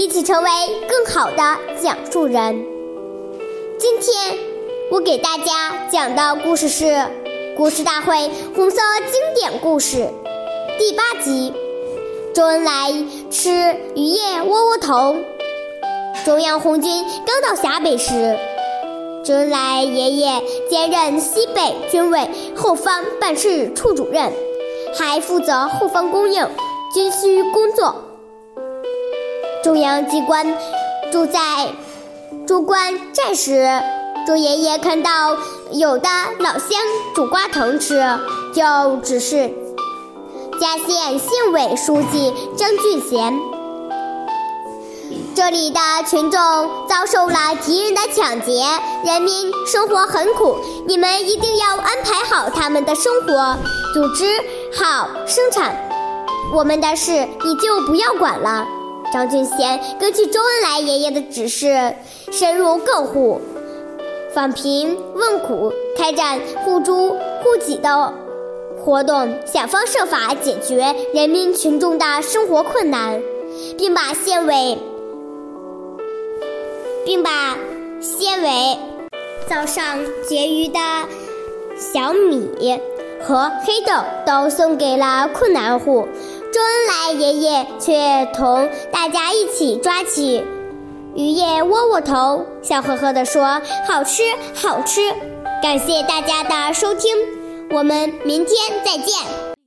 一起成为更好的讲述人。今天我给大家讲的故事是《故事大会红色经典故事》第八集。周恩来吃鱼叶窝窝头。中央红军刚到陕北时，周恩来爷爷兼任西北军委后方办事处主任，还负责后方供应、军需工作。中央机关住在驻关寨时，周爷爷看到有的老乡煮瓜藤吃，就指示。嘉县县委书记张俊贤，这里的群众遭受了敌人的抢劫，人民生活很苦，你们一定要安排好他们的生活，组织好生产。我们的事你就不要管了。张俊贤根据周恩来爷爷的指示，深入各户，访贫问苦，开展互助互济的。活动想方设法解决人民群众的生活困难，并把县委并把县委早上结余的小米和黑豆都送给了困难户。周恩来爷爷却同大家一起抓起鱼叶窝窝头，笑呵呵地说：“好吃，好吃！”感谢大家的收听。我们明天再见。